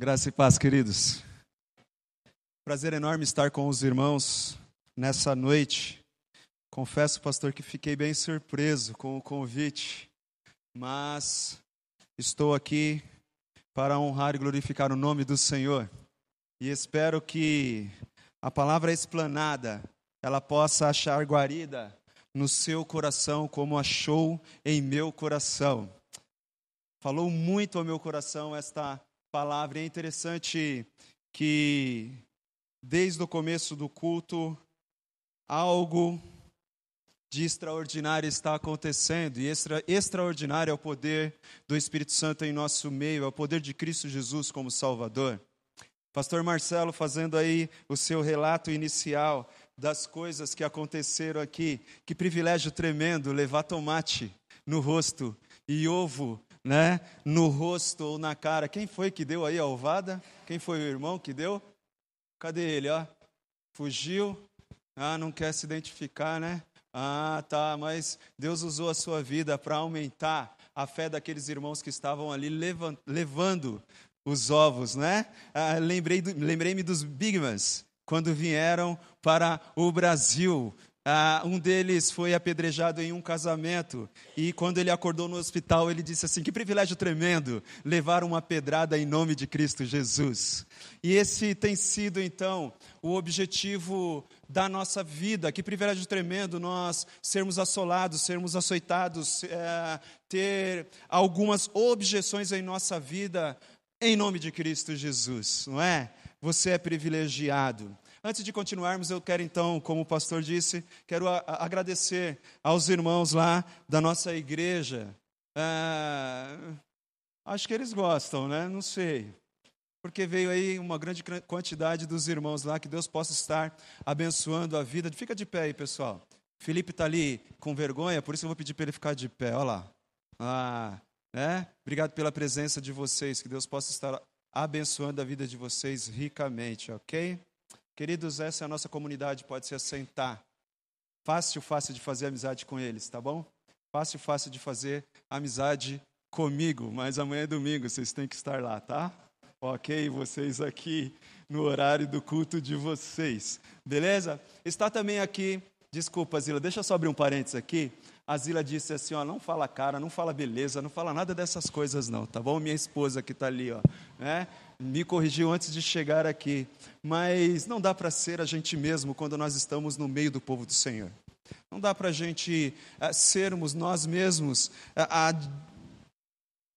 Graça e paz, queridos. Prazer enorme estar com os irmãos nessa noite. Confesso, pastor, que fiquei bem surpreso com o convite, mas estou aqui para honrar e glorificar o nome do Senhor. E espero que a palavra explanada ela possa achar guarida no seu coração como achou em meu coração. Falou muito ao meu coração esta palavra. É interessante que, desde o começo do culto, algo de extraordinário está acontecendo, e extra, extraordinário é o poder do Espírito Santo em nosso meio, é o poder de Cristo Jesus como Salvador. Pastor Marcelo fazendo aí o seu relato inicial das coisas que aconteceram aqui. Que privilégio tremendo levar tomate no rosto e ovo né, no rosto ou na cara. Quem foi que deu aí a ovada? Quem foi o irmão que deu? Cadê ele, ó? Fugiu? Ah, não quer se identificar, né? Ah, tá, mas Deus usou a sua vida para aumentar a fé daqueles irmãos que estavam ali levando os ovos, né? Ah, Lembrei-me lembrei dos Bigmans, quando vieram para o Brasil, ah, um deles foi apedrejado em um casamento e quando ele acordou no hospital ele disse assim: que privilégio tremendo levar uma pedrada em nome de Cristo Jesus. E esse tem sido então o objetivo da nossa vida. Que privilégio tremendo nós sermos assolados, sermos açoitados, é, ter algumas objeções em nossa vida em nome de Cristo Jesus, não é? Você é privilegiado. Antes de continuarmos, eu quero então, como o pastor disse, quero agradecer aos irmãos lá da nossa igreja. É, acho que eles gostam, né? Não sei. Porque veio aí uma grande quantidade dos irmãos lá, que Deus possa estar abençoando a vida. Fica de pé aí, pessoal. Felipe está ali com vergonha, por isso eu vou pedir para ele ficar de pé. Olha lá. Ah, né? Obrigado pela presença de vocês. Que Deus possa estar abençoando a vida de vocês ricamente, ok? Queridos, essa é a nossa comunidade, pode se assentar. Fácil, fácil de fazer amizade com eles, tá bom? Fácil, fácil de fazer amizade comigo, mas amanhã é domingo, vocês têm que estar lá, tá? Ok, vocês aqui no horário do culto de vocês, beleza? Está também aqui, desculpa, Zila, deixa eu só abrir um parênteses aqui. A Zila disse assim: ó, não fala cara, não fala beleza, não fala nada dessas coisas, não, tá bom? Minha esposa que está ali, ó, né? me corrigiu antes de chegar aqui, mas não dá para ser a gente mesmo quando nós estamos no meio do povo do Senhor. Não dá para a gente uh, sermos nós mesmos uh,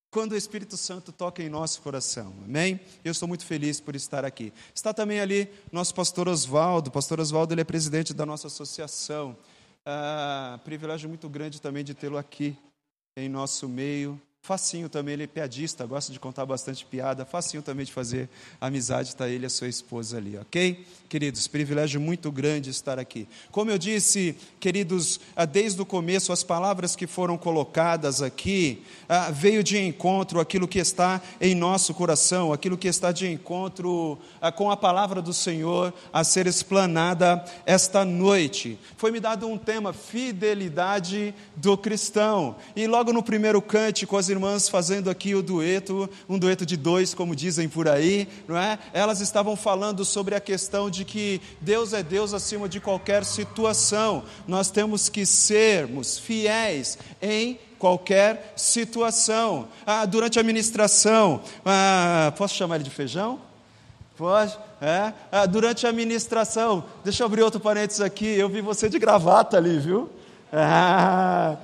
quando o Espírito Santo toca em nosso coração. Amém? Eu estou muito feliz por estar aqui. Está também ali nosso pastor Oswaldo. Pastor Oswaldo ele é presidente da nossa associação. Ah, privilégio muito grande também de tê-lo aqui em nosso meio. Facinho também, ele é piadista, gosta de contar bastante piada. Facinho também de fazer amizade, está ele e a sua esposa ali, ok? Queridos, privilégio muito grande estar aqui. Como eu disse, queridos, ah, desde o começo, as palavras que foram colocadas aqui ah, veio de encontro aquilo que está em nosso coração, aquilo que está de encontro ah, com a palavra do Senhor a ser explanada esta noite. Foi-me dado um tema, fidelidade do cristão. E logo no primeiro cântico, as irmãs fazendo aqui o dueto, um dueto de dois, como dizem por aí, não é? Elas estavam falando sobre a questão de que Deus é Deus acima de qualquer situação. Nós temos que sermos fiéis em qualquer situação. Ah, durante a ministração, ah, posso chamar ele de feijão? Pode? É? Ah, durante a ministração, deixa eu abrir outro parênteses aqui, eu vi você de gravata ali, viu? Ah,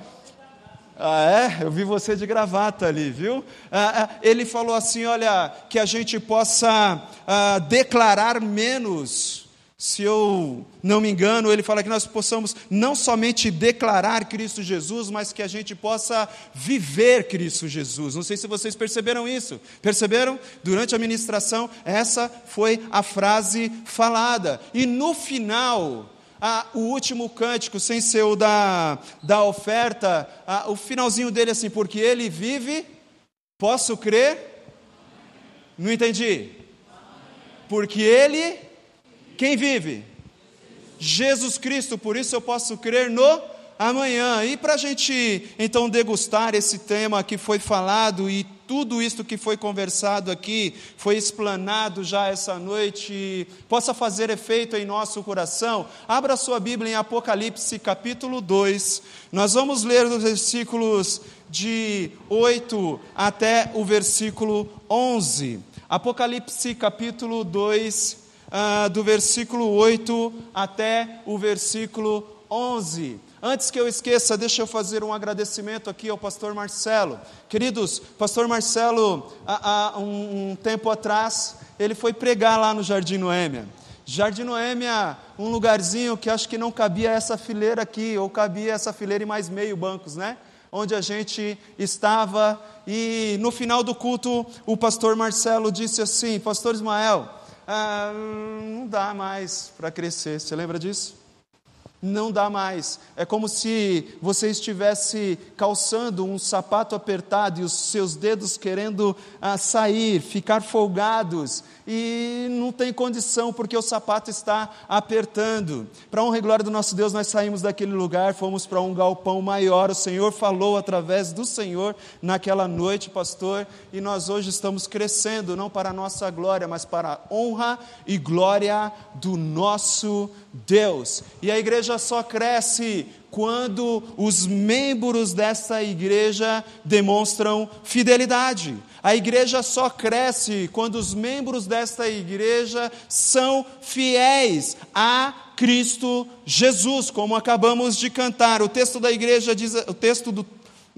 ah, é? Eu vi você de gravata ali, viu? Ah, ah, ele falou assim: olha, que a gente possa ah, declarar menos. Se eu não me engano, ele fala que nós possamos não somente declarar Cristo Jesus, mas que a gente possa viver Cristo Jesus. Não sei se vocês perceberam isso. Perceberam? Durante a ministração, essa foi a frase falada. E no final, ah, o último cântico, sem ser o da, da oferta, ah, o finalzinho dele assim, porque ele vive, posso crer? Não entendi. Porque ele, quem vive? Jesus Cristo, por isso eu posso crer no amanhã. E para a gente então degustar esse tema que foi falado e tudo isto que foi conversado aqui, foi explanado já essa noite, possa fazer efeito em nosso coração. Abra sua Bíblia em Apocalipse capítulo 2. Nós vamos ler os versículos de 8 até o versículo 11. Apocalipse capítulo 2, uh, ah, do versículo 8 até o versículo 11. Antes que eu esqueça, deixa eu fazer um agradecimento aqui ao pastor Marcelo. Queridos, pastor Marcelo, há, há um, um, tempo atrás, ele foi pregar lá no Jardim Noêmia. Jardim Noêmia, um lugarzinho que acho que não cabia essa fileira aqui, ou cabia essa fileira e mais meio bancos, né? Onde a gente estava, e no final do culto, o pastor Marcelo disse assim: Pastor Ismael, ah, não dá mais para crescer. Você lembra disso? Não dá mais. É como se você estivesse calçando um sapato apertado e os seus dedos querendo ah, sair, ficar folgados, e não tem condição porque o sapato está apertando. Para honra e glória do nosso Deus, nós saímos daquele lugar, fomos para um galpão maior. O Senhor falou através do Senhor naquela noite, pastor, e nós hoje estamos crescendo, não para a nossa glória, mas para a honra e glória do nosso Deus. E a igreja só cresce quando os membros dessa igreja demonstram fidelidade. A igreja só cresce quando os membros desta igreja são fiéis a Cristo Jesus, como acabamos de cantar. O texto da igreja diz, o texto do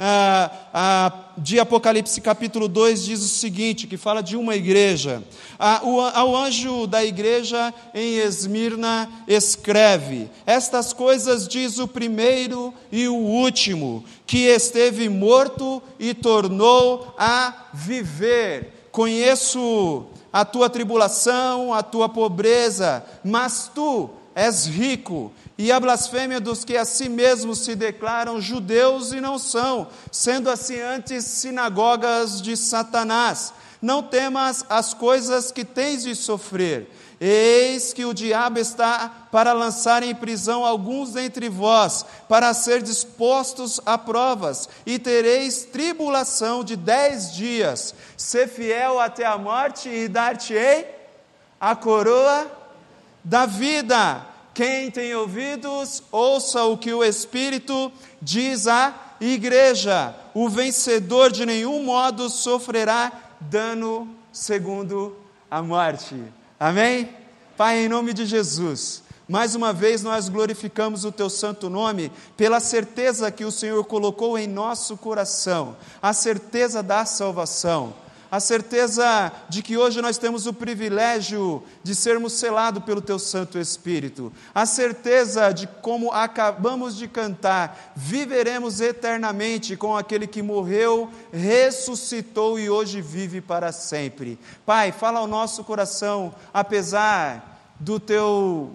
ah, ah, de Apocalipse capítulo 2 diz o seguinte, que fala de uma igreja. Ah, o, ao anjo da igreja em Esmirna escreve: Estas coisas diz o primeiro e o último, que esteve morto e tornou a viver. Conheço a tua tribulação, a tua pobreza, mas tu és rico e a blasfêmia dos que a si mesmos se declaram judeus e não são, sendo assim antes sinagogas de Satanás. Não temas as coisas que tens de sofrer. Eis que o diabo está para lançar em prisão alguns dentre vós, para ser dispostos a provas, e tereis tribulação de dez dias. Ser fiel até a morte, e dar-te-ei a coroa da vida. Quem tem ouvidos, ouça o que o Espírito diz à igreja. O vencedor de nenhum modo sofrerá dano segundo a morte. Amém? Pai, em nome de Jesus, mais uma vez nós glorificamos o teu santo nome pela certeza que o Senhor colocou em nosso coração, a certeza da salvação a certeza de que hoje nós temos o privilégio de sermos selados pelo Teu Santo Espírito, a certeza de como acabamos de cantar, viveremos eternamente com aquele que morreu, ressuscitou e hoje vive para sempre. Pai, fala ao nosso coração, apesar do Teu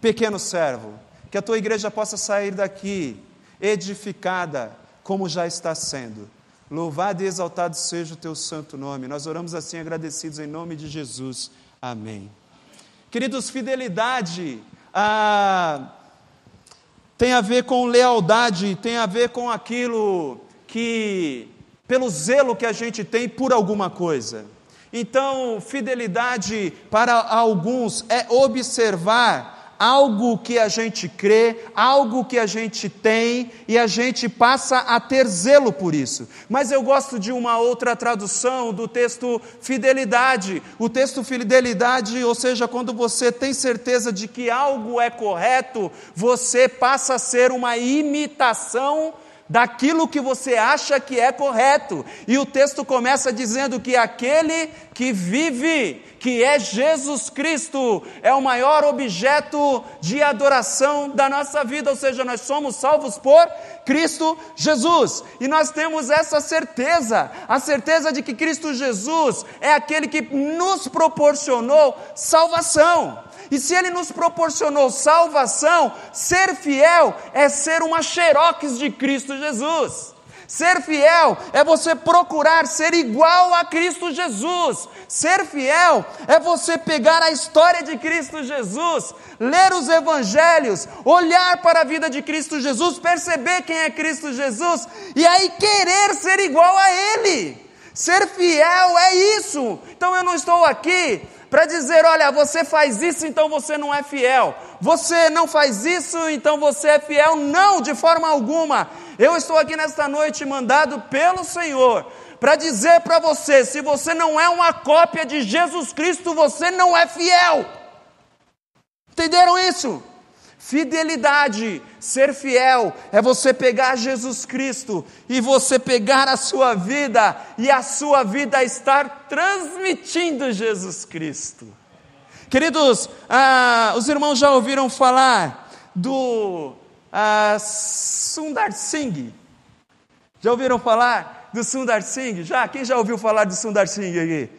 pequeno servo, que a Tua igreja possa sair daqui edificada, como já está sendo Louvado e exaltado seja o teu santo nome. Nós oramos assim agradecidos em nome de Jesus. Amém. Queridos, fidelidade ah, tem a ver com lealdade, tem a ver com aquilo que, pelo zelo que a gente tem por alguma coisa. Então, fidelidade para alguns é observar algo que a gente crê, algo que a gente tem e a gente passa a ter zelo por isso. Mas eu gosto de uma outra tradução do texto fidelidade. O texto fidelidade, ou seja, quando você tem certeza de que algo é correto, você passa a ser uma imitação daquilo que você acha que é correto. E o texto começa dizendo que aquele que vive, que é Jesus Cristo, é o maior objeto de adoração da nossa vida, ou seja, nós somos salvos por Cristo Jesus. E nós temos essa certeza, a certeza de que Cristo Jesus é aquele que nos proporcionou salvação. E se Ele nos proporcionou salvação, ser fiel é ser uma xerox de Cristo Jesus. Ser fiel é você procurar ser igual a Cristo Jesus. Ser fiel é você pegar a história de Cristo Jesus, ler os evangelhos, olhar para a vida de Cristo Jesus, perceber quem é Cristo Jesus e aí querer ser igual a Ele Ser fiel é isso. Então eu não estou aqui para dizer, olha, você faz isso, então você não é fiel. Você não faz isso, então você é fiel. Não, de forma alguma. Eu estou aqui nesta noite mandado pelo Senhor para dizer para você: se você não é uma cópia de Jesus Cristo, você não é fiel. Entenderam isso? Fidelidade, ser fiel, é você pegar Jesus Cristo e você pegar a sua vida e a sua vida estar transmitindo Jesus Cristo. Queridos, ah, os irmãos já ouviram falar do ah, Sundar Singh? Já ouviram falar do Sundar Singh? Já? Quem já ouviu falar do Sundar Singh aqui?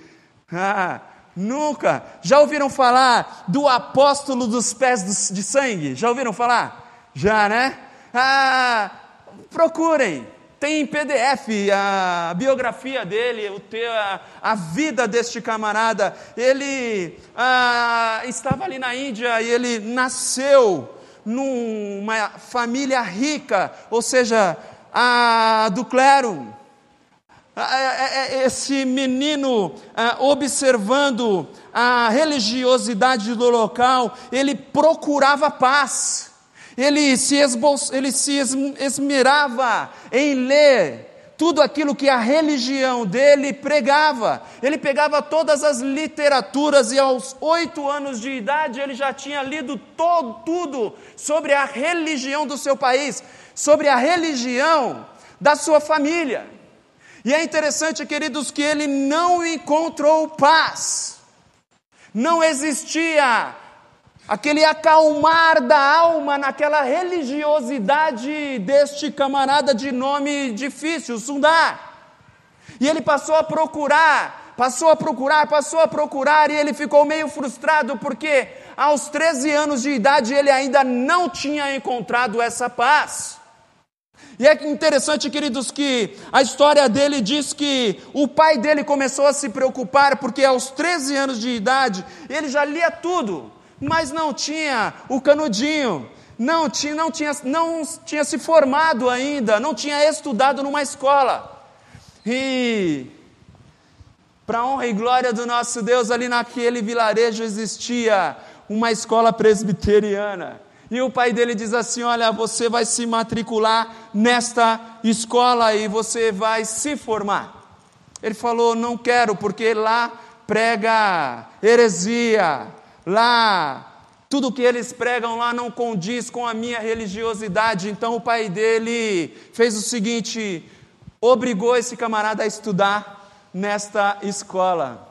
Ah, Nunca. Já ouviram falar do apóstolo dos pés de sangue? Já ouviram falar? Já, né? Ah, procurem. Tem em PDF a biografia dele, o a, a vida deste camarada. Ele ah, estava ali na Índia e ele nasceu numa família rica, ou seja, a, do clero esse menino observando a religiosidade do local, ele procurava paz, ele se, esbol... ele se esmerava em ler tudo aquilo que a religião dele pregava. Ele pegava todas as literaturas e aos oito anos de idade ele já tinha lido todo, tudo sobre a religião do seu país, sobre a religião da sua família. E é interessante, queridos, que ele não encontrou paz. Não existia aquele acalmar da alma naquela religiosidade deste camarada de nome difícil, Sundar. E ele passou a procurar, passou a procurar, passou a procurar, e ele ficou meio frustrado, porque aos 13 anos de idade ele ainda não tinha encontrado essa paz. E é interessante, queridos, que a história dele diz que o pai dele começou a se preocupar porque aos 13 anos de idade ele já lia tudo, mas não tinha o canudinho, não tinha, não tinha, não tinha se formado ainda, não tinha estudado numa escola. E para honra e glória do nosso Deus, ali naquele vilarejo existia uma escola presbiteriana. E o pai dele diz assim: Olha, você vai se matricular nesta escola e você vai se formar. Ele falou: Não quero, porque lá prega heresia, lá tudo que eles pregam lá não condiz com a minha religiosidade. Então o pai dele fez o seguinte: obrigou esse camarada a estudar nesta escola.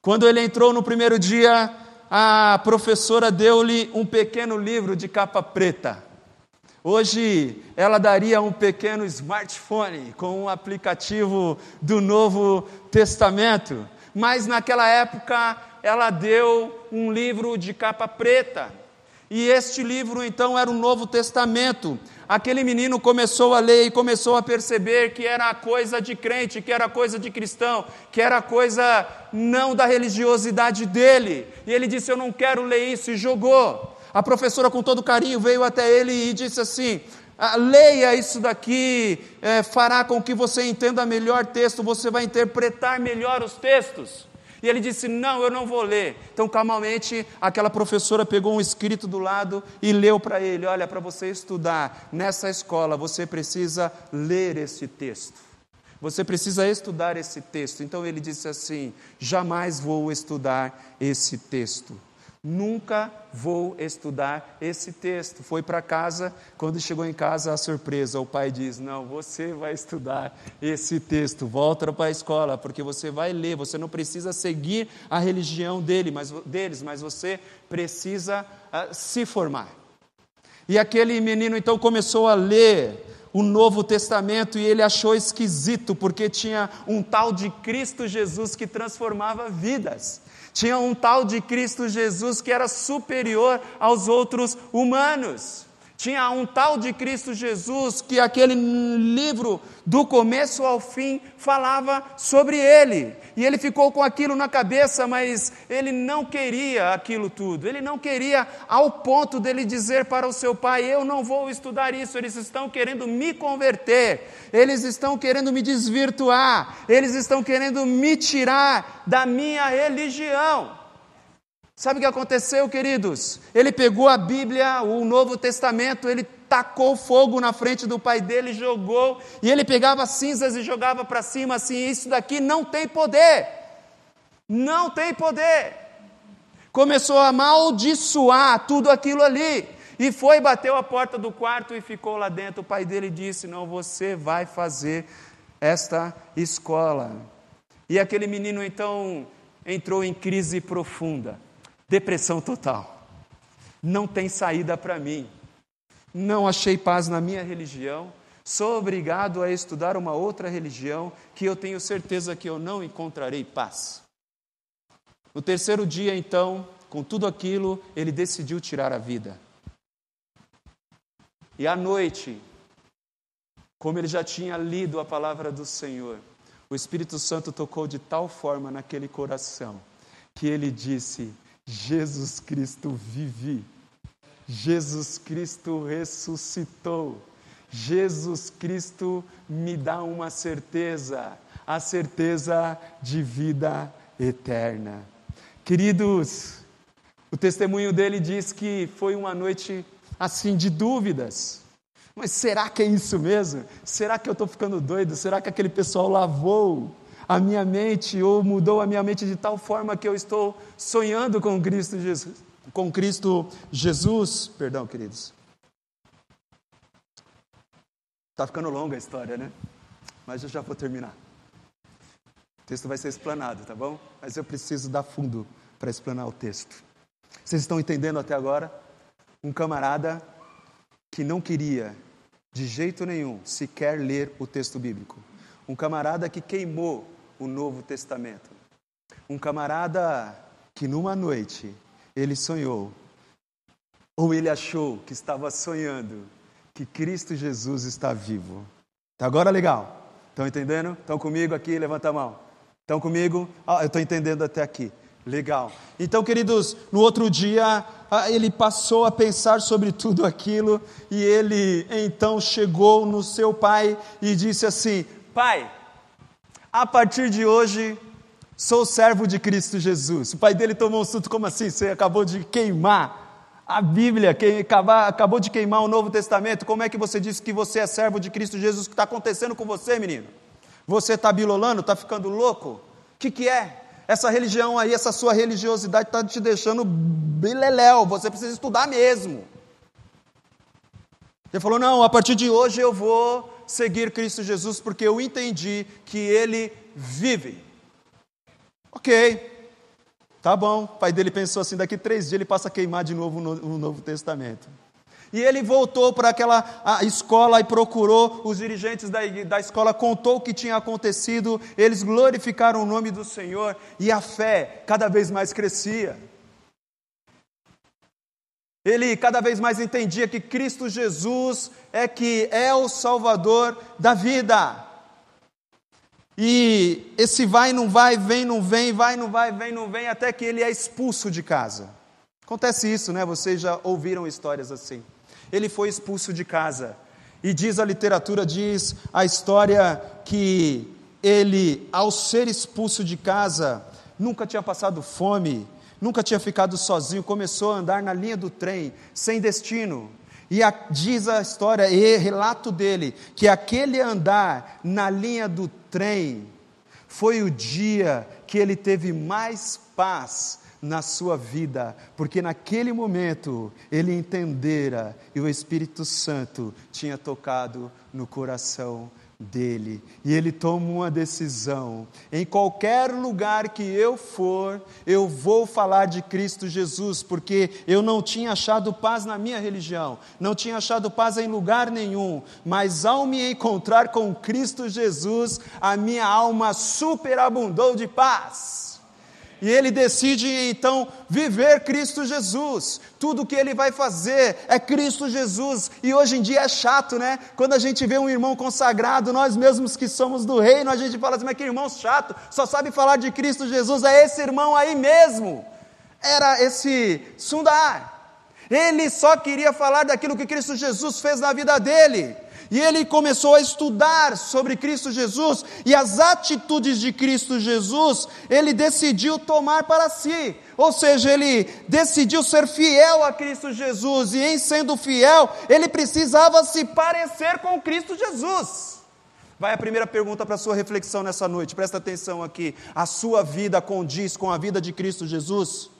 Quando ele entrou no primeiro dia, a professora deu-lhe um pequeno livro de capa preta. Hoje ela daria um pequeno smartphone com um aplicativo do Novo Testamento, mas naquela época ela deu um livro de capa preta. E este livro então era o Novo Testamento. Aquele menino começou a ler e começou a perceber que era coisa de crente, que era coisa de cristão, que era coisa não da religiosidade dele. E ele disse: Eu não quero ler isso, e jogou. A professora, com todo carinho, veio até ele e disse assim: ah, leia isso daqui, é, fará com que você entenda melhor texto, você vai interpretar melhor os textos. E ele disse: Não, eu não vou ler. Então, calmamente, aquela professora pegou um escrito do lado e leu para ele: Olha, para você estudar nessa escola, você precisa ler esse texto. Você precisa estudar esse texto. Então ele disse assim: Jamais vou estudar esse texto. Nunca vou estudar esse texto. Foi para casa, quando chegou em casa, a surpresa: o pai diz: Não, você vai estudar esse texto. Volta para a escola, porque você vai ler. Você não precisa seguir a religião dele, mas, deles, mas você precisa uh, se formar. E aquele menino então começou a ler o Novo Testamento e ele achou esquisito, porque tinha um tal de Cristo Jesus que transformava vidas. Tinha um tal de Cristo Jesus que era superior aos outros humanos. Tinha um tal de Cristo Jesus que aquele livro, do começo ao fim, falava sobre ele. E ele ficou com aquilo na cabeça, mas ele não queria aquilo tudo. Ele não queria, ao ponto dele dizer para o seu pai: Eu não vou estudar isso. Eles estão querendo me converter, eles estão querendo me desvirtuar, eles estão querendo me tirar da minha religião. Sabe o que aconteceu, queridos? Ele pegou a Bíblia, o Novo Testamento, ele tacou fogo na frente do pai dele, jogou, e ele pegava cinzas e jogava para cima assim: Isso daqui não tem poder. Não tem poder. Começou a amaldiçoar tudo aquilo ali. E foi, bateu a porta do quarto e ficou lá dentro. O pai dele disse: Não, você vai fazer esta escola. E aquele menino então entrou em crise profunda. Depressão total. Não tem saída para mim. Não achei paz na minha religião. Sou obrigado a estudar uma outra religião que eu tenho certeza que eu não encontrarei paz. No terceiro dia, então, com tudo aquilo, ele decidiu tirar a vida. E à noite, como ele já tinha lido a palavra do Senhor, o Espírito Santo tocou de tal forma naquele coração que ele disse: Jesus Cristo vive. Jesus Cristo ressuscitou. Jesus Cristo me dá uma certeza, a certeza de vida eterna. Queridos, o testemunho dele diz que foi uma noite assim de dúvidas. Mas será que é isso mesmo? Será que eu estou ficando doido? Será que aquele pessoal lavou a minha mente ou mudou a minha mente de tal forma que eu estou sonhando com Cristo Jesus. Com Cristo Jesus, perdão, queridos. Está ficando longa a história, né? Mas eu já vou terminar. O texto vai ser explanado, tá bom? Mas eu preciso dar fundo para explanar o texto. Vocês estão entendendo até agora? Um camarada que não queria, de jeito nenhum, sequer ler o texto bíblico. Um camarada que queimou o Novo Testamento. Um camarada que numa noite ele sonhou, ou ele achou que estava sonhando, que Cristo Jesus está vivo. Tá agora legal? Estão entendendo? Estão comigo aqui? Levanta a mão. Estão comigo? Ah, eu estou entendendo até aqui. Legal. Então, queridos, no outro dia ah, ele passou a pensar sobre tudo aquilo e ele então chegou no seu pai e disse assim: Pai, a partir de hoje, sou servo de Cristo Jesus. O pai dele tomou um susto, como assim? Você acabou de queimar a Bíblia, que acabou de queimar o Novo Testamento. Como é que você disse que você é servo de Cristo Jesus? O que está acontecendo com você, menino? Você está bilolando? Está ficando louco? O que, que é? Essa religião aí, essa sua religiosidade está te deixando bileléu. Você precisa estudar mesmo. Ele falou: Não, a partir de hoje eu vou seguir Cristo Jesus porque eu entendi que Ele vive. Ok, tá bom. O pai dele pensou assim: daqui três dias ele passa a queimar de novo o Novo Testamento. E ele voltou para aquela escola e procurou os dirigentes da, da escola, contou o que tinha acontecido, eles glorificaram o nome do Senhor e a fé cada vez mais crescia. Ele cada vez mais entendia que Cristo Jesus é que é o Salvador da vida. E esse vai, não vai, vem, não vem, vai, não vai, vem, não vem, até que ele é expulso de casa. Acontece isso, né? Vocês já ouviram histórias assim. Ele foi expulso de casa. E diz a literatura, diz a história que ele, ao ser expulso de casa, nunca tinha passado fome, nunca tinha ficado sozinho, começou a andar na linha do trem, sem destino. E a, diz a história e relato dele que aquele andar na linha do trem foi o dia que ele teve mais paz na sua vida, porque naquele momento ele entendera e o Espírito Santo tinha tocado no coração dele. E ele toma uma decisão: em qualquer lugar que eu for, eu vou falar de Cristo Jesus, porque eu não tinha achado paz na minha religião, não tinha achado paz em lugar nenhum, mas ao me encontrar com Cristo Jesus, a minha alma superabundou de paz. E ele decide então viver Cristo Jesus. Tudo que ele vai fazer é Cristo Jesus. E hoje em dia é chato, né? Quando a gente vê um irmão consagrado, nós mesmos que somos do reino, a gente fala assim: mas que irmão chato, só sabe falar de Cristo Jesus, é esse irmão aí mesmo. Era esse Sundar. Ele só queria falar daquilo que Cristo Jesus fez na vida dele. E ele começou a estudar sobre Cristo Jesus e as atitudes de Cristo Jesus, ele decidiu tomar para si. Ou seja, ele decidiu ser fiel a Cristo Jesus, e em sendo fiel, ele precisava se parecer com Cristo Jesus. Vai a primeira pergunta para a sua reflexão nessa noite, presta atenção aqui. A sua vida condiz com a vida de Cristo Jesus?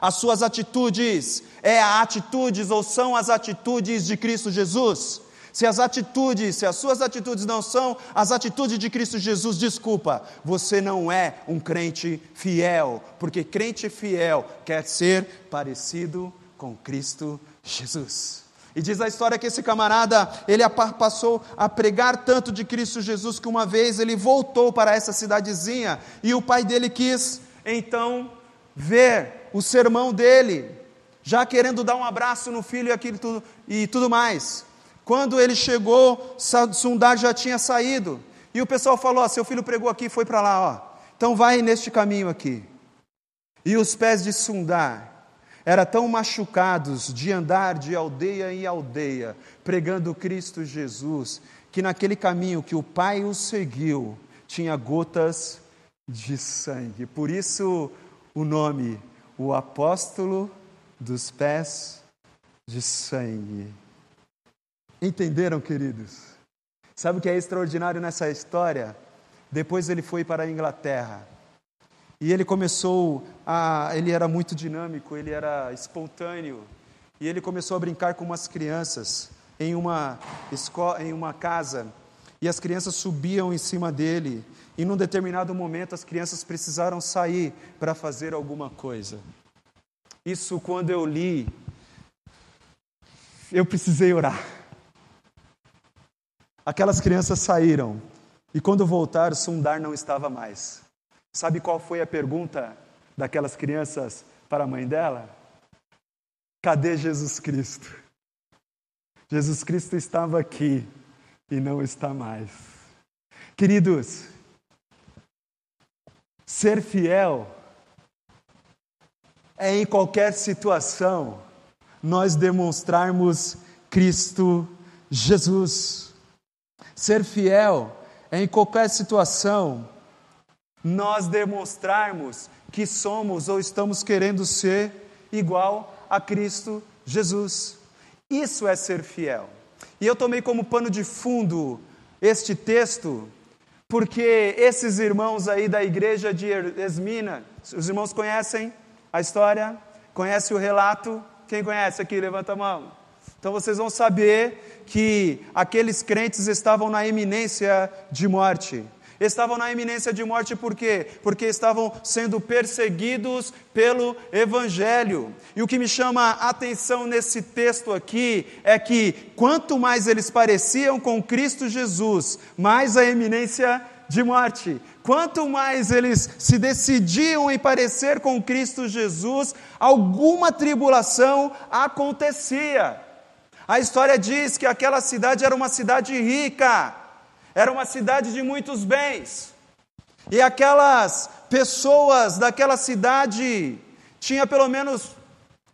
As suas atitudes é a atitudes ou são as atitudes de Cristo Jesus? Se as atitudes, se as suas atitudes não são as atitudes de Cristo Jesus, desculpa, você não é um crente fiel, porque crente fiel quer ser parecido com Cristo Jesus. E diz a história que esse camarada, ele passou a pregar tanto de Cristo Jesus que uma vez ele voltou para essa cidadezinha e o pai dele quis então ver o sermão dele, já querendo dar um abraço no filho e aquilo e tudo mais. Quando ele chegou, Sundar já tinha saído. E o pessoal falou: oh, seu filho pregou aqui, foi para lá, ó. Então vai neste caminho aqui. E os pés de Sundar eram tão machucados de andar de aldeia em aldeia, pregando Cristo Jesus, que naquele caminho que o pai o seguiu, tinha gotas de sangue. Por isso o nome, o apóstolo dos pés de sangue. Entenderam, queridos? Sabe o que é extraordinário nessa história? Depois ele foi para a Inglaterra. E ele começou a. Ele era muito dinâmico, ele era espontâneo. E ele começou a brincar com umas crianças em uma, escola, em uma casa. E as crianças subiam em cima dele. E num determinado momento as crianças precisaram sair para fazer alguma coisa. Isso quando eu li, eu precisei orar. Aquelas crianças saíram e quando voltaram, Sundar não estava mais. Sabe qual foi a pergunta daquelas crianças para a mãe dela? Cadê Jesus Cristo? Jesus Cristo estava aqui e não está mais. Queridos, Ser fiel é em qualquer situação nós demonstrarmos Cristo Jesus. Ser fiel é em qualquer situação nós demonstrarmos que somos ou estamos querendo ser igual a Cristo Jesus. Isso é ser fiel. E eu tomei como pano de fundo este texto porque esses irmãos aí da igreja de Esmina, os irmãos conhecem a história? Conhecem o relato? Quem conhece aqui? Levanta a mão. Então vocês vão saber que aqueles crentes estavam na iminência de morte. Estavam na iminência de morte por quê? Porque estavam sendo perseguidos pelo Evangelho. E o que me chama a atenção nesse texto aqui é que quanto mais eles pareciam com Cristo Jesus, mais a iminência de morte. Quanto mais eles se decidiam em parecer com Cristo Jesus, alguma tribulação acontecia. A história diz que aquela cidade era uma cidade rica era uma cidade de muitos bens. E aquelas pessoas daquela cidade tinha pelo menos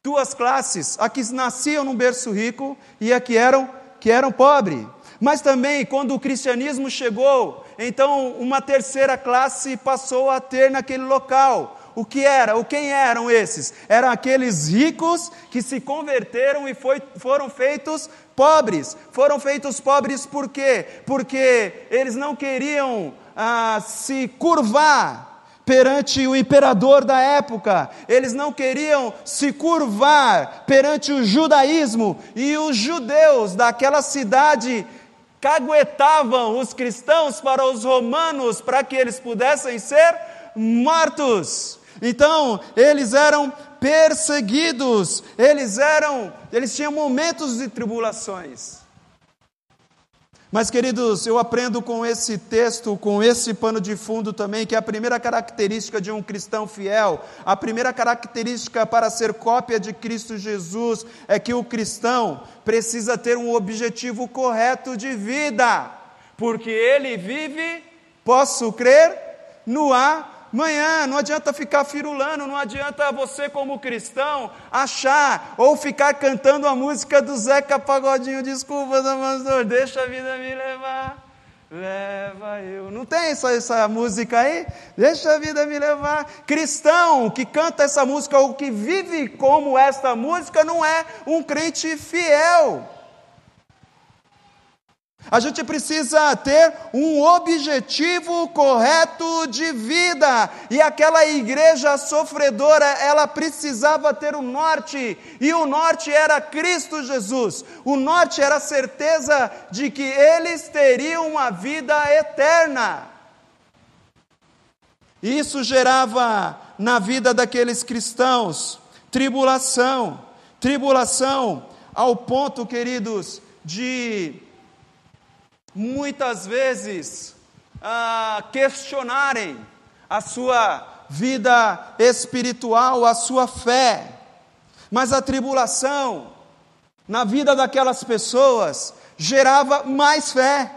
duas classes: a que nasciam num berço rico e a que eram que eram pobres. Mas também quando o cristianismo chegou, então uma terceira classe passou a ter naquele local. O que era? O quem eram esses? Eram aqueles ricos que se converteram e foi, foram feitos pobres. Foram feitos pobres por quê? Porque eles não queriam ah, se curvar perante o imperador da época, eles não queriam se curvar perante o judaísmo, e os judeus daquela cidade caguetavam os cristãos para os romanos para que eles pudessem ser mortos. Então, eles eram perseguidos, eles eram, eles tinham momentos de tribulações. Mas, queridos, eu aprendo com esse texto, com esse pano de fundo também, que a primeira característica de um cristão fiel, a primeira característica para ser cópia de Cristo Jesus, é que o cristão precisa ter um objetivo correto de vida, porque ele vive, posso crer, no ar Manhã, não adianta ficar firulando, não adianta você, como cristão, achar ou ficar cantando a música do Zeca Pagodinho, desculpa, pastor, deixa a vida me levar, leva eu. Não tem essa, essa música aí? Deixa a vida me levar. Cristão que canta essa música ou que vive como esta música não é um crente fiel. A gente precisa ter um objetivo correto de vida. E aquela igreja sofredora, ela precisava ter o um norte, e o norte era Cristo Jesus. O norte era a certeza de que eles teriam uma vida eterna. Isso gerava na vida daqueles cristãos tribulação, tribulação ao ponto, queridos, de muitas vezes ah, questionarem a sua vida espiritual, a sua fé. Mas a tribulação na vida daquelas pessoas gerava mais fé.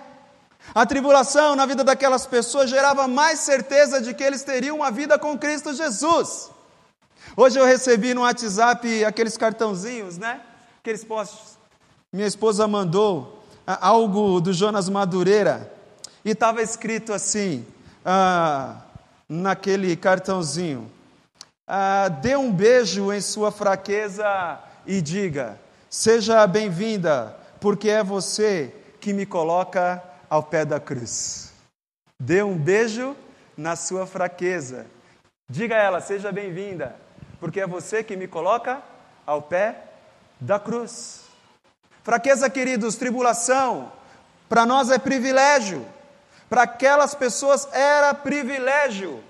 A tribulação na vida daquelas pessoas gerava mais certeza de que eles teriam uma vida com Cristo Jesus. Hoje eu recebi no WhatsApp aqueles cartãozinhos, né? Aqueles postos. Minha esposa mandou algo do Jonas Madureira, e estava escrito assim, ah, naquele cartãozinho: ah, dê um beijo em sua fraqueza e diga: seja bem-vinda, porque é você que me coloca ao pé da cruz. Dê um beijo na sua fraqueza. Diga a ela: seja bem-vinda, porque é você que me coloca ao pé da cruz. Fraqueza, queridos, tribulação, para nós é privilégio, para aquelas pessoas era privilégio.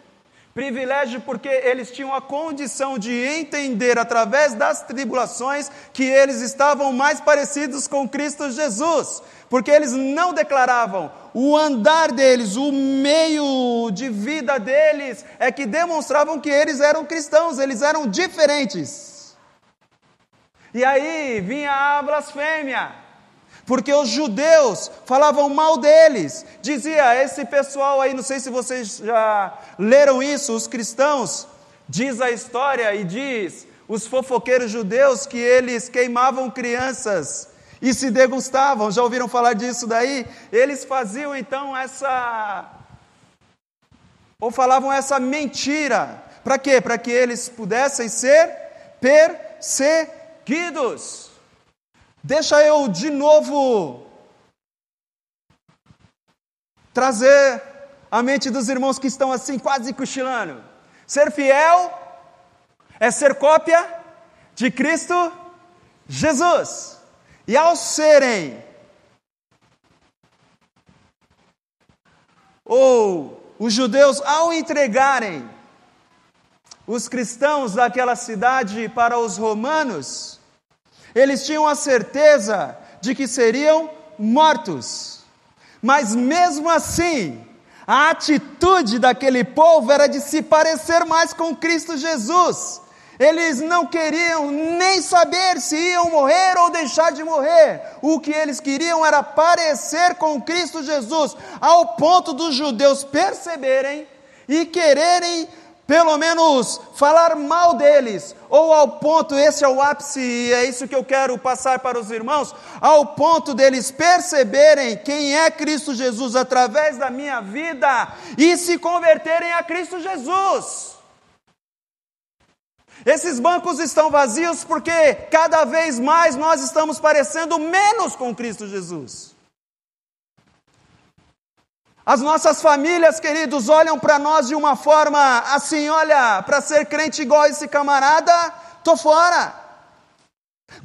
Privilégio porque eles tinham a condição de entender através das tribulações que eles estavam mais parecidos com Cristo Jesus, porque eles não declaravam, o andar deles, o meio de vida deles é que demonstravam que eles eram cristãos, eles eram diferentes. E aí vinha a blasfêmia, porque os judeus falavam mal deles. Dizia, esse pessoal aí, não sei se vocês já leram isso, os cristãos, diz a história e diz os fofoqueiros judeus que eles queimavam crianças e se degustavam. Já ouviram falar disso daí? Eles faziam então essa ou falavam essa mentira. Para quê? Para que eles pudessem ser perseguidos Queridos, deixa eu de novo trazer a mente dos irmãos que estão assim, quase cochilando. Ser fiel é ser cópia de Cristo Jesus. E ao serem, ou os judeus, ao entregarem os cristãos daquela cidade para os romanos, eles tinham a certeza de que seriam mortos. Mas mesmo assim, a atitude daquele povo era de se parecer mais com Cristo Jesus. Eles não queriam nem saber se iam morrer ou deixar de morrer. O que eles queriam era parecer com Cristo Jesus, ao ponto dos judeus perceberem e quererem pelo menos falar mal deles, ou ao ponto, esse é o ápice, e é isso que eu quero passar para os irmãos, ao ponto deles perceberem quem é Cristo Jesus através da minha vida e se converterem a Cristo Jesus. Esses bancos estão vazios porque cada vez mais nós estamos parecendo menos com Cristo Jesus. As nossas famílias, queridos, olham para nós de uma forma assim: olha, para ser crente igual esse camarada, tô fora.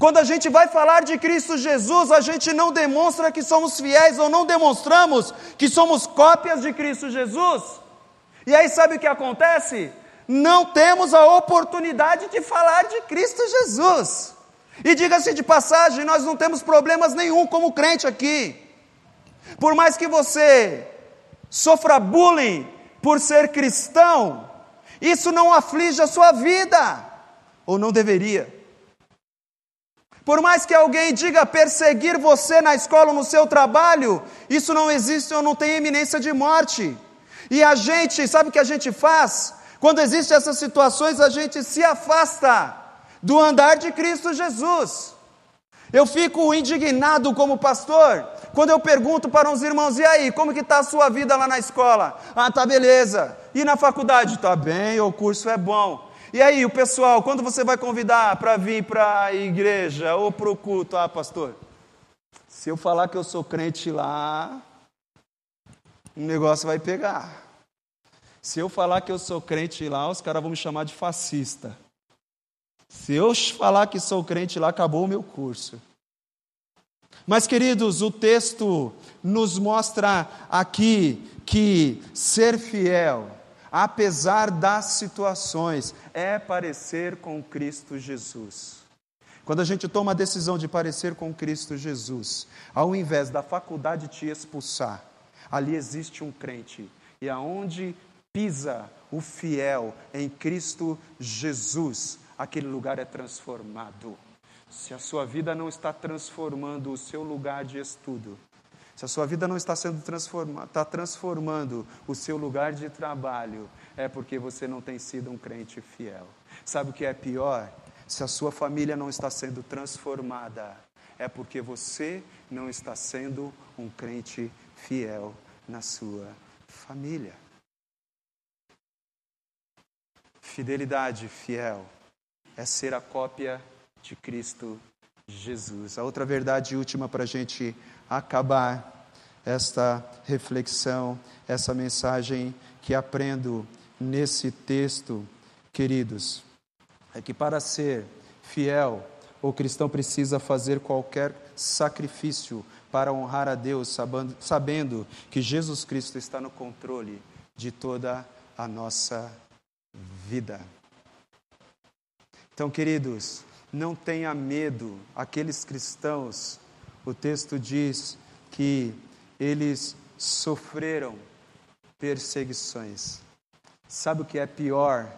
Quando a gente vai falar de Cristo Jesus, a gente não demonstra que somos fiéis ou não demonstramos que somos cópias de Cristo Jesus. E aí sabe o que acontece? Não temos a oportunidade de falar de Cristo Jesus. E diga-se de passagem, nós não temos problemas nenhum como crente aqui. Por mais que você sofra bullying por ser cristão, isso não aflige a sua vida, ou não deveria. Por mais que alguém diga perseguir você na escola ou no seu trabalho, isso não existe ou não tem eminência de morte. E a gente, sabe o que a gente faz? Quando existem essas situações, a gente se afasta do andar de Cristo Jesus. Eu fico indignado como pastor quando eu pergunto para uns irmãos, e aí, como que está a sua vida lá na escola? Ah, tá beleza. E na faculdade? Tá bem, o curso é bom. E aí, o pessoal, quando você vai convidar para vir para a igreja ou para o culto? Ah, pastor, se eu falar que eu sou crente lá, o negócio vai pegar. Se eu falar que eu sou crente lá, os caras vão me chamar de fascista. Se eu falar que sou crente lá, acabou o meu curso. Mas, queridos, o texto nos mostra aqui que ser fiel apesar das situações, é parecer com Cristo Jesus. Quando a gente toma a decisão de parecer com Cristo Jesus, ao invés da faculdade te expulsar, ali existe um crente, e aonde pisa o fiel em Cristo Jesus, aquele lugar é transformado. Se a sua vida não está transformando o seu lugar de estudo, se a sua vida não está sendo transformada, está transformando o seu lugar de trabalho, é porque você não tem sido um crente fiel. Sabe o que é pior? Se a sua família não está sendo transformada, é porque você não está sendo um crente fiel na sua família. Fidelidade fiel é ser a cópia de Cristo Jesus. A outra verdade última para a gente acabar esta reflexão, essa mensagem que aprendo nesse texto, queridos, é que para ser fiel, o cristão precisa fazer qualquer sacrifício para honrar a Deus, sabendo que Jesus Cristo está no controle de toda a nossa vida. Então, queridos, não tenha medo, aqueles cristãos o texto diz que eles sofreram perseguições. Sabe o que é pior?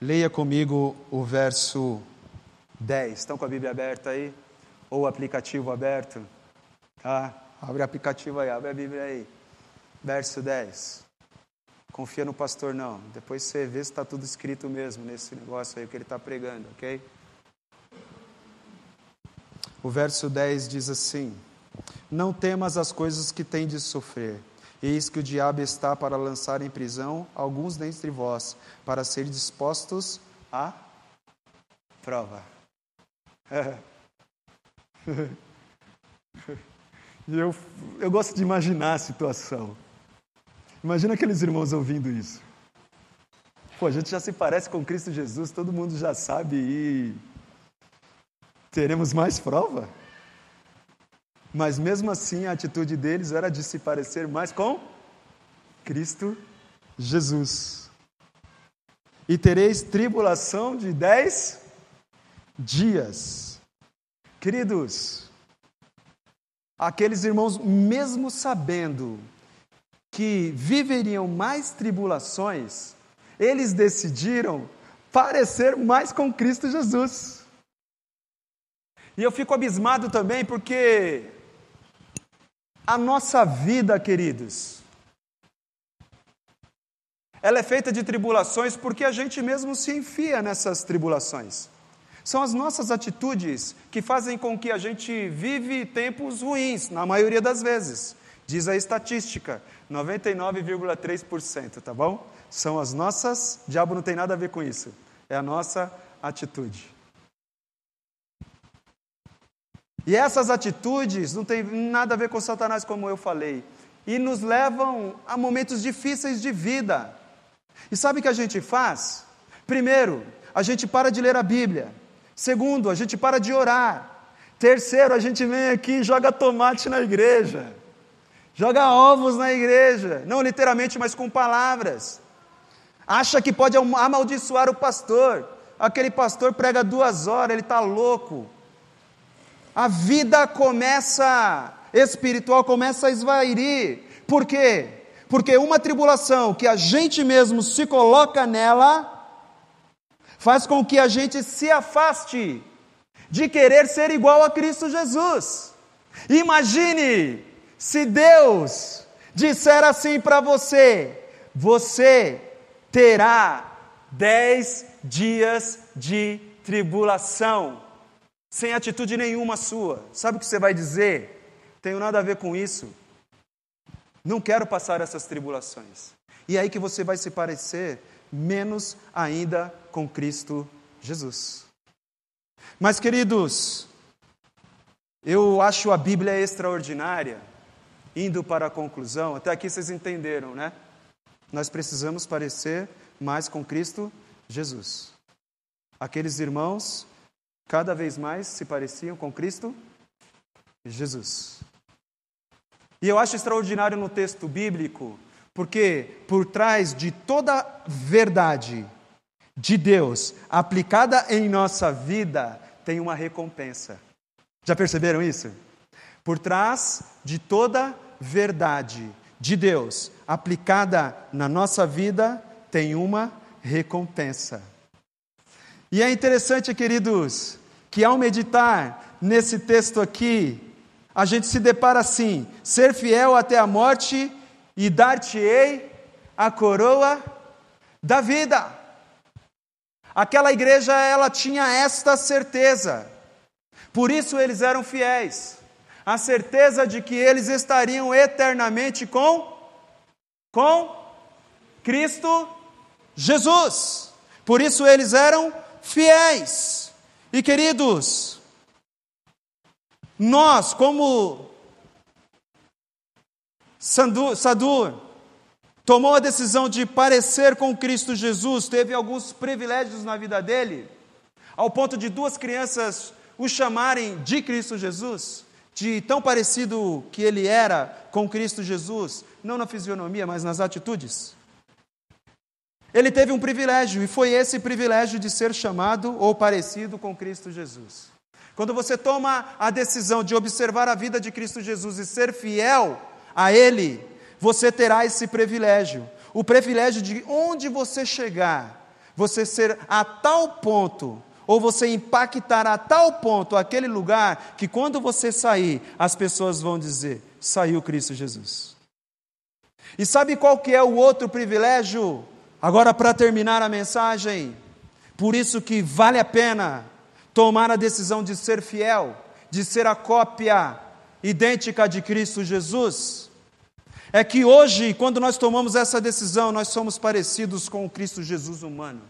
Leia comigo o verso 10. Estão com a Bíblia aberta aí? Ou o aplicativo aberto? Tá? Abre o aplicativo aí, abre a Bíblia aí. Verso 10. Confia no pastor, não. Depois você vê se está tudo escrito mesmo nesse negócio aí que ele está pregando, ok? O verso 10 diz assim: Não temas as coisas que tem de sofrer. Eis que o diabo está para lançar em prisão alguns dentre vós, para serem dispostos à prova. eu, eu gosto de imaginar a situação. Imagina aqueles irmãos ouvindo isso. Pô, a gente já se parece com Cristo Jesus, todo mundo já sabe e teremos mais prova. Mas mesmo assim, a atitude deles era de se parecer mais com Cristo Jesus. E tereis tribulação de dez dias. Queridos, aqueles irmãos, mesmo sabendo que viveriam mais tribulações, eles decidiram parecer mais com Cristo Jesus. E eu fico abismado também porque a nossa vida, queridos, ela é feita de tribulações porque a gente mesmo se enfia nessas tribulações. São as nossas atitudes que fazem com que a gente vive tempos ruins, na maioria das vezes. Diz a estatística, 99,3%, tá bom? São as nossas, diabo não tem nada a ver com isso. É a nossa atitude. E essas atitudes não têm nada a ver com Satanás, como eu falei, e nos levam a momentos difíceis de vida. E sabe o que a gente faz? Primeiro, a gente para de ler a Bíblia. Segundo, a gente para de orar. Terceiro, a gente vem aqui e joga tomate na igreja. Joga ovos na igreja. Não literalmente, mas com palavras. Acha que pode amaldiçoar o pastor. Aquele pastor prega duas horas, ele está louco. a vida começa, espiritual começa a esvair. Por quê? Porque uma tribulação que a gente mesmo se coloca nela, faz com que a gente se afaste de querer ser igual a Cristo Jesus. Imagine se Deus disser assim para você: você terá dez dias de tribulação, sem atitude nenhuma sua. Sabe o que você vai dizer? Tenho nada a ver com isso. Não quero passar essas tribulações. E é aí que você vai se parecer menos ainda com Cristo Jesus. Mas, queridos, eu acho a Bíblia extraordinária, indo para a conclusão, até aqui vocês entenderam, né? Nós precisamos parecer mais com Cristo Jesus. Aqueles irmãos cada vez mais se pareciam com Cristo Jesus. E eu acho extraordinário no texto bíblico, porque por trás de toda verdade de Deus aplicada em nossa vida tem uma recompensa. Já perceberam isso? Por trás de toda verdade de Deus aplicada na nossa vida tem uma recompensa. E é interessante, queridos, que ao meditar nesse texto aqui, a gente se depara assim: ser fiel até a morte e dar-te-ei a coroa da vida. Aquela igreja ela tinha esta certeza. Por isso eles eram fiéis. A certeza de que eles estariam eternamente com com Cristo Jesus. Por isso eles eram fiéis. E queridos, nós, como Sandu, Sadur, tomou a decisão de parecer com Cristo Jesus, teve alguns privilégios na vida dele, ao ponto de duas crianças o chamarem de Cristo Jesus, de tão parecido que ele era com Cristo Jesus, não na fisionomia, mas nas atitudes. Ele teve um privilégio, e foi esse privilégio de ser chamado ou parecido com Cristo Jesus. Quando você toma a decisão de observar a vida de Cristo Jesus e ser fiel a Ele, você terá esse privilégio. O privilégio de onde você chegar, você ser a tal ponto, ou você impactar a tal ponto aquele lugar, que quando você sair, as pessoas vão dizer: saiu Cristo Jesus. E sabe qual que é o outro privilégio? Agora, para terminar a mensagem, por isso que vale a pena tomar a decisão de ser fiel, de ser a cópia idêntica de Cristo Jesus, é que hoje, quando nós tomamos essa decisão, nós somos parecidos com o Cristo Jesus humano.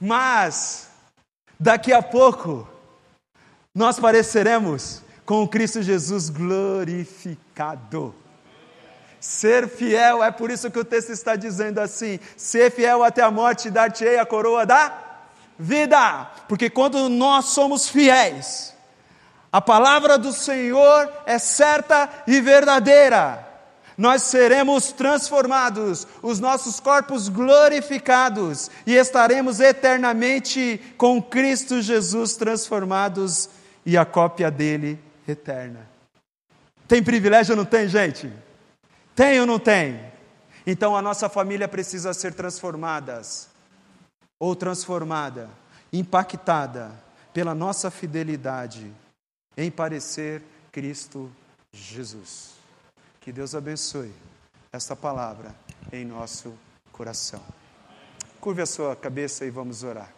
Mas, daqui a pouco, nós pareceremos com o Cristo Jesus glorificado. Ser fiel, é por isso que o texto está dizendo assim: ser fiel até a morte, dar-te-ei a coroa da vida, porque quando nós somos fiéis, a palavra do Senhor é certa e verdadeira. Nós seremos transformados, os nossos corpos glorificados e estaremos eternamente com Cristo Jesus transformados e a cópia dele eterna. Tem privilégio ou não tem, gente? Tem ou não tem? Então a nossa família precisa ser transformadas ou transformada, impactada pela nossa fidelidade em parecer Cristo Jesus. Que Deus abençoe esta palavra em nosso coração. Curve a sua cabeça e vamos orar.